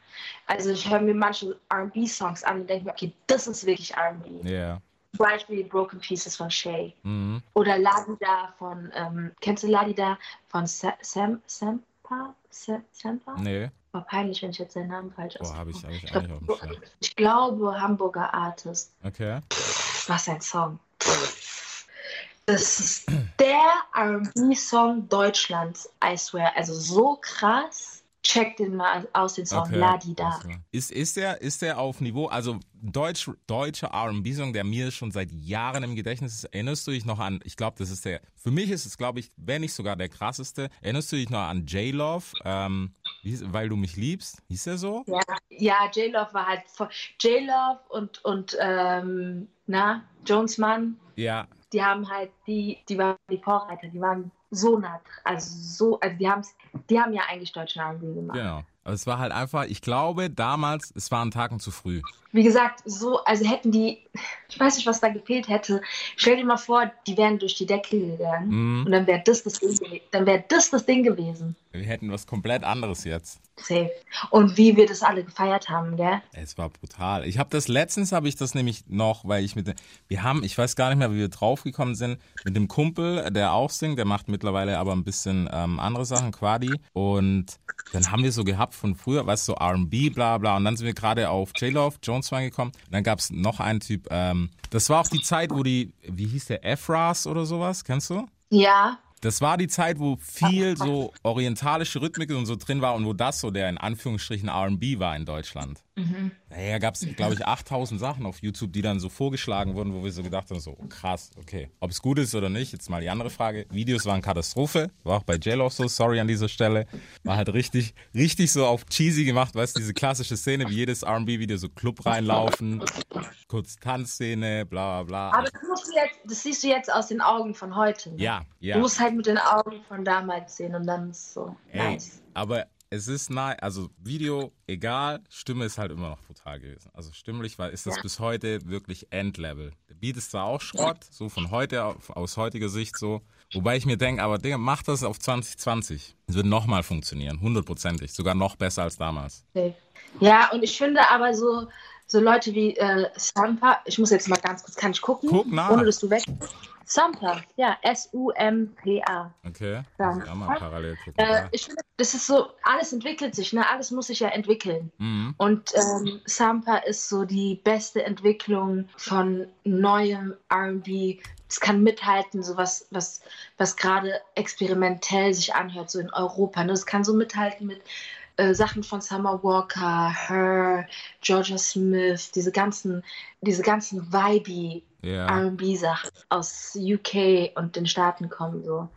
Also ich höre mir manche R&B-Songs an und denke mir, okay, das ist wirklich R&B. Ja. Zum Beispiel Broken Pieces von Shay. Mhm. Oder Ladida von, ähm, kennst du Ladida von Sa Sam, Sampa? Sa Sampa? Nee. War peinlich, wenn ich jetzt seinen Namen falsch Boah, habe ich ausspreche. eigentlich Ich, auf dem glaub, Schirm. ich glaube, Hamburger Artist. Okay. Pff, was ein Song. Pff. Das ist der R&B-Song Deutschlands, I swear. Also so krass. Check den mal aus, den Song okay. Ladida. Ist, ist, der, ist der auf Niveau, also Deutsch, deutscher R&B-Song, der mir schon seit Jahren im Gedächtnis ist, erinnerst du dich noch an, ich glaube, das ist der, für mich ist es, glaube ich, wenn nicht sogar der krasseste, erinnerst du dich noch an J-Love? Ähm, weil du mich liebst? Hieß er so? Ja, ja J-Love war halt. J-Love und, und ähm, na, Jonesmann, Ja. Die haben halt, die, die waren die Vorreiter, die waren so nah, also so, also die haben's, die haben ja eigentlich deutschen R&B gemacht. Genau. Aber es war halt einfach, ich glaube, damals, es war ein Tag zu früh. Wie gesagt, so, also hätten die, ich weiß nicht, was da gefehlt hätte. Stell dir mal vor, die wären durch die Decke gegangen Mhm. und dann wäre das das Ding, dann wäre das das Ding gewesen. Wir hätten was komplett anderes jetzt. Safe. Und wie wir das alle gefeiert haben, gell? Es war brutal. Ich habe das letztens habe ich das nämlich noch, weil ich mit dem- wir haben, ich weiß gar nicht mehr, wie wir draufgekommen sind, mit dem Kumpel, der auch singt, der macht mittlerweile aber ein bisschen ähm, andere Sachen, Quadi. Und dann haben wir so gehabt von früher, weißt du, so R&B, bla bla. Und dann sind wir gerade auf J-Love, Jones gekommen. Und dann gab es noch einen Typ, ähm, das war auch die Zeit, wo die, wie hieß der, Efras oder sowas, kennst du? Ja, Das war die Zeit, wo viel so orientalische Rhythmik und so drin war und wo das so der in Anführungsstrichen R&B war in Deutschland. Daher gab es, glaube ich, 8000 Sachen auf YouTube, die dann so vorgeschlagen wurden, wo wir so gedacht haben, so oh, krass, okay. Ob es gut ist oder nicht, jetzt mal die andere Frage. Videos waren Katastrophe, war auch bei J-Love so, sorry an dieser Stelle. War halt richtig, richtig so auf cheesy gemacht, weißt du, diese klassische Szene, wie jedes R&B-Video, so Club reinlaufen, kurz Tanzszene, bla bla bla. aber das, musst du jetzt, das siehst du jetzt aus den Augen von heute. Ne? Ja, ja. Du musst halt mit den Augen von damals sehen und dann ist es so Ey, nice. aber es ist nahe, also Video, egal, Stimme ist halt immer noch brutal gewesen. Also stimmlich war, ist das Ja. bis heute wirklich Endlevel. Der Beat ist zwar auch Schrott, so von heute, aus heutiger Sicht so. Wobei ich mir denke, aber Digga, mach das auf 2020. Es wird nochmal funktionieren, hundertprozentig. Sogar noch besser als damals. Safe. Ja, und ich finde aber so, so Leute wie äh, Sampa, ich muss jetzt mal ganz kurz, kann ich gucken? Guck nach. Ohne dass du weg Sampa, ja, S-U-M-P-A. Okay? Muss ich auch mal parallel gucken. Äh, ich finde, das ist so, alles entwickelt sich, ne? Alles muss sich ja entwickeln. Mhm. Und ähm, Sampa ist so die beste Entwicklung von neuem RB. Es kann mithalten, so was, was, was gerade experimentell sich anhört, so in Europa. Ne? Es kann so mithalten mit äh, Sachen von Summer Walker, Her, Georgia Smith, diese ganzen, diese ganzen Vibe Ja. RB-Sachen aus UK und den Staaten kommen so.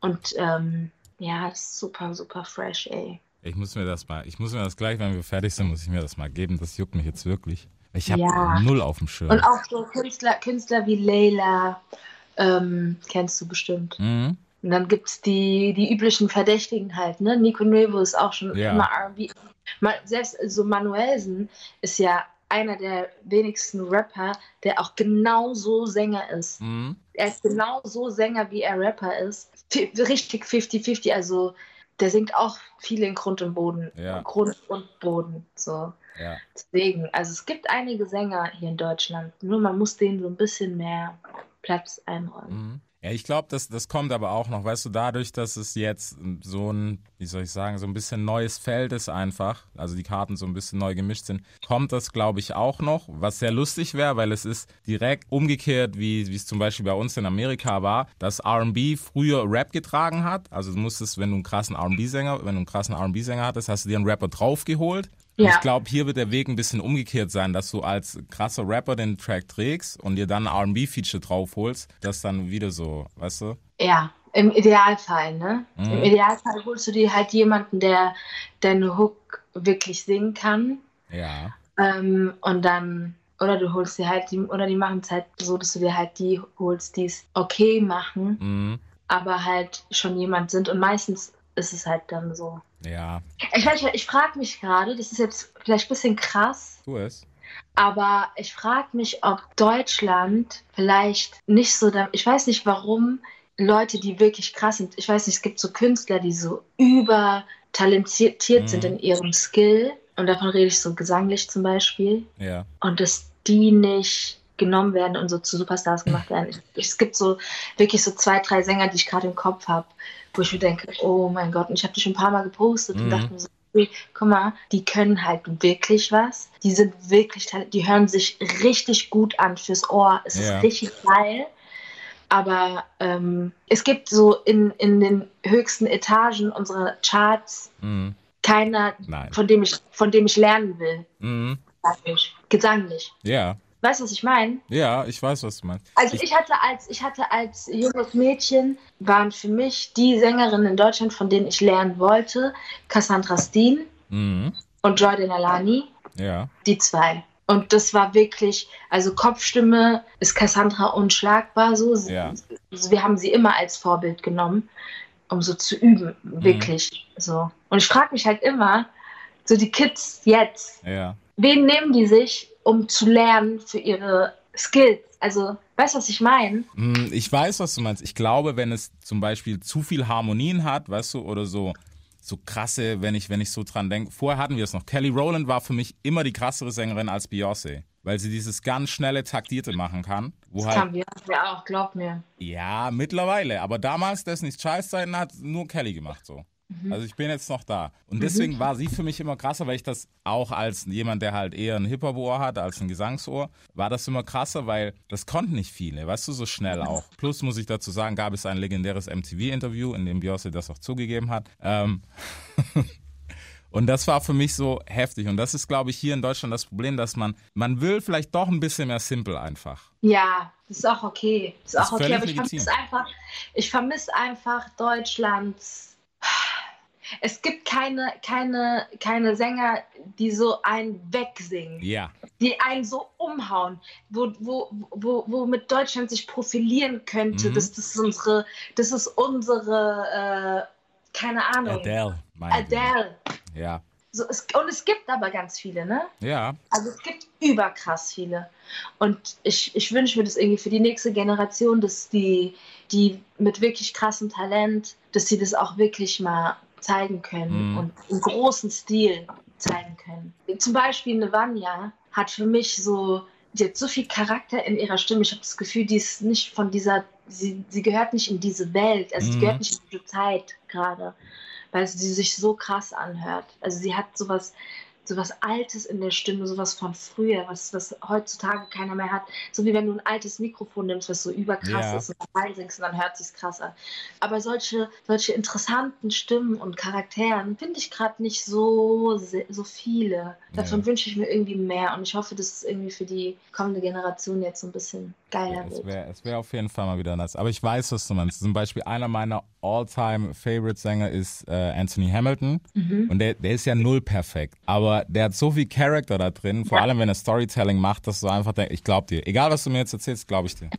Und ähm, ja, das ist super, super fresh, ey. Ich muss mir das mal, ich muss mir das gleich, wenn wir fertig sind, muss ich mir das mal geben. Das juckt mich jetzt wirklich. Ich habe Ja. null auf dem Schirm. Und auch so Künstler, Künstler wie Layla, ähm, kennst du bestimmt. Mhm. Und dann gibt es die, die üblichen Verdächtigen halt, ne? Nico Nuevo ist auch schon Ja. immer RB. Selbst so Manuelsen ist ja einer der wenigsten Rapper, der auch genau so Sänger ist. Mhm. Er ist genau so Sänger, wie er Rapper ist. Richtig 50-50, also der singt auch viel in Grund und Boden. Ja. Grund und Boden, so. Ja. Deswegen, also es gibt einige Sänger hier in Deutschland, nur man muss denen so ein bisschen mehr Platz einräumen. Mhm. Ja, ich glaube, das, das kommt aber auch noch, weißt du, dadurch, dass es jetzt so ein, wie soll ich sagen, so ein bisschen neues Feld ist einfach, also die Karten so ein bisschen neu gemischt sind, kommt das, glaube ich, auch noch, was sehr lustig wäre, weil es ist direkt umgekehrt, wie es zum Beispiel bei uns in Amerika war, dass R&B früher Rap getragen hat, also du musstest, wenn du einen krassen R&B-Sänger, wenn du einen krassen R&B-Sänger hattest, hast du dir einen Rapper draufgeholt und Ja. Ich glaube, hier wird der Weg ein bisschen umgekehrt sein, dass du als krasser Rapper den Track trägst und dir dann ein R&B-Feature draufholst, das dann wieder so, weißt du? Ja, im Idealfall, ne? Mhm. Im Idealfall holst du dir halt jemanden, der deine Hook wirklich singen kann. Ja. Ähm, und dann, oder du holst dir halt die, oder die machen es halt so, dass du dir halt die holst, die es okay machen, Mhm. aber halt schon jemand sind. Und meistens ist es halt dann so. Ja. Ich weiß ich frage mich gerade, das ist jetzt vielleicht ein bisschen krass, Tu es. aber ich frage mich, ob Deutschland vielleicht nicht so, da, ich weiß nicht warum Leute, die wirklich krass sind, ich weiß nicht, es gibt so Künstler, die so übertalentiert sind Mhm. in ihrem Skill und davon rede ich so gesanglich zum Beispiel Ja. und dass die nicht genommen werden und so zu Superstars gemacht werden. Ich, es gibt so wirklich so zwei, drei Sänger, die ich gerade im Kopf habe, wo ich mir denke, oh mein Gott, und ich habe die schon ein paar Mal gepostet Mhm. und dachte mir so, guck mal, die können halt wirklich was. Die sind wirklich, die hören sich richtig gut an fürs Ohr. Es Ja. ist richtig geil. Aber ähm, es gibt so in, in den höchsten Etagen unserer Charts Mhm. keiner, Nein. von dem ich, von dem ich lernen will. Mhm. Gesanglich. Gesanglich. Ja. Weißt du, was ich meine? Ja, ich weiß, was du meinst. Also ich hatte als ich hatte als junges Mädchen waren für mich die Sängerinnen in Deutschland, von denen ich lernen wollte, Cassandra Steen Mhm. und Joy Denalani, Ja. die zwei. Und das war wirklich, also Kopfstimme ist Cassandra unschlagbar so. Ja. Wir haben sie immer als Vorbild genommen, um so zu üben, Mhm. wirklich so. Und ich frage mich halt immer, so die Kids jetzt, Ja. wen nehmen die sich, um zu lernen für ihre Skills? Also, weißt du, was ich meine? Hm, Ich weiß, was du meinst. Ich glaube, wenn es zum Beispiel zu viel Harmonien hat, weißt du, oder so, so krasse, wenn ich, wenn ich so dran denke. Vorher hatten wir es noch. Kelly Rowland war für mich immer die krassere Sängerin als Beyoncé, weil sie dieses ganz schnelle, taktierte machen kann. Wo Das halt, kann wir ja auch, glaub mir. ja, mittlerweile. Aber damals, Destiny's Scheißzeiten hat nur Kelly gemacht, so. Also ich bin jetzt noch da. Und deswegen war sie für mich immer krasser, weil ich das auch als jemand, der halt eher ein Hip-Hop-Ohr hat als ein Gesangsohr, war das immer krasser, weil das konnten nicht viele, weißt du, so schnell auch. Plus muss ich dazu sagen, gab es ein legendäres MTV-Interview, in dem Beyoncé das auch zugegeben hat. Ähm, und das war für mich so heftig. Und das ist, glaube ich, hier in Deutschland das Problem, dass man, man will vielleicht doch ein bisschen mehr simple einfach. Ja, das ist auch okay. Das ist Das ist auch okay, aber ich vermisse einfach, ich vermisse einfach Deutschlands. Es gibt keine, keine, keine Sänger, die so einen wegsingen, Ja, die einen so umhauen, wo, wo, wo, womit Deutschland sich profilieren könnte. Mhm. Das, das ist unsere, das ist unsere, äh, keine Ahnung. Adele. Adele. Ja, So, es, und es gibt aber ganz viele, ne? ja, Also es gibt überkrass viele. Und ich, ich wünsche mir das irgendwie für die nächste Generation, dass die, die mit wirklich krassem Talent, dass sie das auch wirklich mal zeigen können Mhm. und im großen Stil zeigen können. Zum Beispiel Nevanja hat für mich so, die hat so viel Charakter in ihrer Stimme. Ich habe das Gefühl, die ist nicht von dieser, sie, sie gehört nicht in diese Welt, also Mhm. sie gehört nicht in diese Zeit gerade, weil sie sich so krass anhört. Also sie hat sowas, sowas Altes in der Stimme, sowas von früher, was, was heutzutage keiner mehr hat. So wie wenn du ein altes Mikrofon nimmst, was so überkrass Ja. ist und reinsingst und dann hört sich's krass an. Aber solche, solche interessanten Stimmen und Charakteren finde ich gerade nicht so, so viele. Davon Ja. wünsche ich mir irgendwie mehr und ich hoffe, dass es irgendwie für die kommende Generation jetzt so ein bisschen geiler Es wird. wäre es wär auf jeden Fall mal wieder nice. Aber ich weiß, was du meinst. Zum Beispiel einer meiner All-Time-Favorite-Sänger ist äh, Anthony Hamilton. Mhm. Und der, der ist ja null perfekt. Aber der hat so viel Charakter da drin, vor Ja. allem wenn er Storytelling macht, dass du einfach denkst, ich glaub dir. Egal, was du mir jetzt erzählst, glaube ich dir.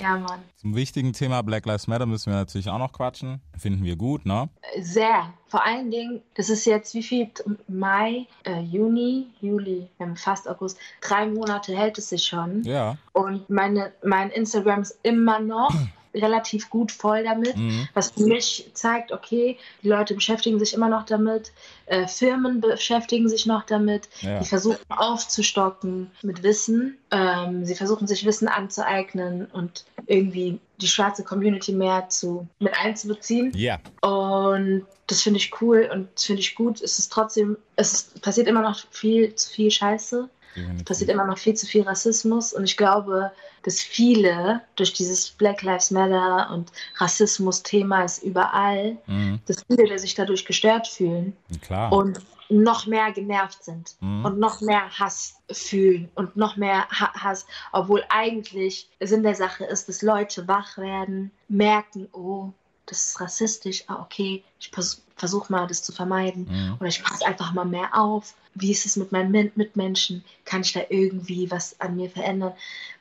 Ja, Mann. Zum wichtigen Thema Black Lives Matter müssen wir natürlich auch noch quatschen. Finden wir gut, ne? Sehr. Vor allen Dingen, das ist jetzt wie viel? Mai, äh, Juni, Juli, fast August. Drei Monate hält es sich schon. Ja. Und meine, mein Instagram ist immer noch relativ gut voll damit, Mhm. was für mich zeigt, okay, die Leute beschäftigen sich immer noch damit, äh, Firmen beschäftigen sich noch damit, Ja. die versuchen aufzustocken mit Wissen, ähm, sie versuchen sich Wissen anzueignen und irgendwie die schwarze Community mehr zu, mit einzubeziehen. Ja. Und das finde ich cool und das finde ich gut. Es ist trotzdem, es ist, passiert immer noch viel zu viel Scheiße. Definitiv. passiert immer noch viel zu viel Rassismus und ich glaube, dass viele durch dieses Black Lives Matter und Rassismus-Thema ist überall, Mhm. dass viele sich dadurch gestört fühlen Klar. und noch mehr genervt sind Mhm. und noch mehr Hass fühlen und noch mehr ha Hass, obwohl eigentlich Sinn der Sache ist, dass Leute wach werden, merken, oh, das ist rassistisch, ah, okay, ich versuche mal, das zu vermeiden. Mhm. Oder ich passe einfach mal mehr auf. Wie ist es mit meinen Mitmenschen? Kann ich da irgendwie was an mir verändern?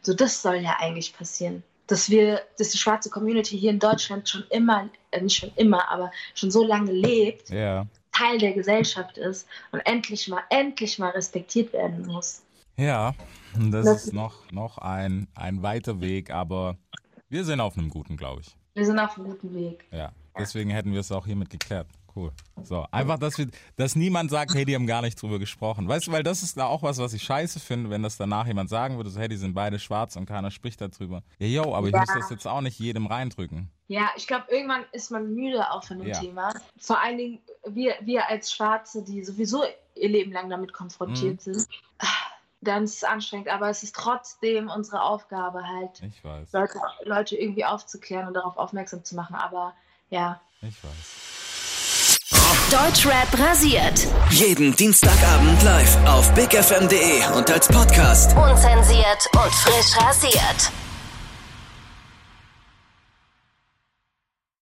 So, das soll ja eigentlich passieren. Dass wir, dass die schwarze Community hier in Deutschland schon immer, äh, nicht schon immer, aber schon so lange lebt, Ja. Teil der Gesellschaft ist und endlich mal, endlich mal respektiert werden muss. Ja. Das Das- ist noch, noch ein, ein weiter Weg, aber wir sind auf einem guten, glaube ich. Wir sind auf einem guten Weg. Ja, deswegen hätten wir es auch hiermit geklärt. Cool. So, einfach, dass wir, dass niemand sagt, hey, die haben gar nicht drüber gesprochen. Weißt du, weil das ist da auch was, was ich scheiße finde, wenn das danach jemand sagen würde, so, hey, die sind beide schwarz und keiner spricht darüber. Ja, yo, aber ich Ja. muss das jetzt auch nicht jedem reindrücken. Ja, ich glaube, irgendwann ist man müde auch von dem Ja. Thema. Vor allen Dingen wir, wir als Schwarze, die sowieso ihr Leben lang damit konfrontiert Mhm. sind. Dann ist es anstrengend, aber es ist trotzdem unsere Aufgabe halt, Ich weiß. Leute, Leute irgendwie aufzuklären und darauf aufmerksam zu machen. Aber ja, Ich weiß. Deutschrap rasiert. Jeden Dienstagabend live auf bigfm.de und als Podcast. Unzensiert und frisch rasiert.